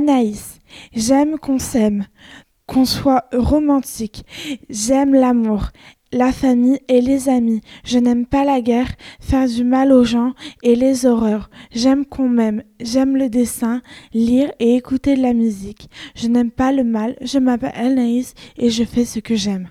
Anaïs, j'aime qu'on s'aime, qu'on soit romantique. J'aime l'amour, la famille et les amis. Je n'aime pas la guerre, faire du mal aux gens et les horreurs. J'aime qu'on m'aime, j'aime le dessin, lire et écouter de la musique. Je n'aime pas le mal, je m'appelle Anaïs et je fais ce que j'aime.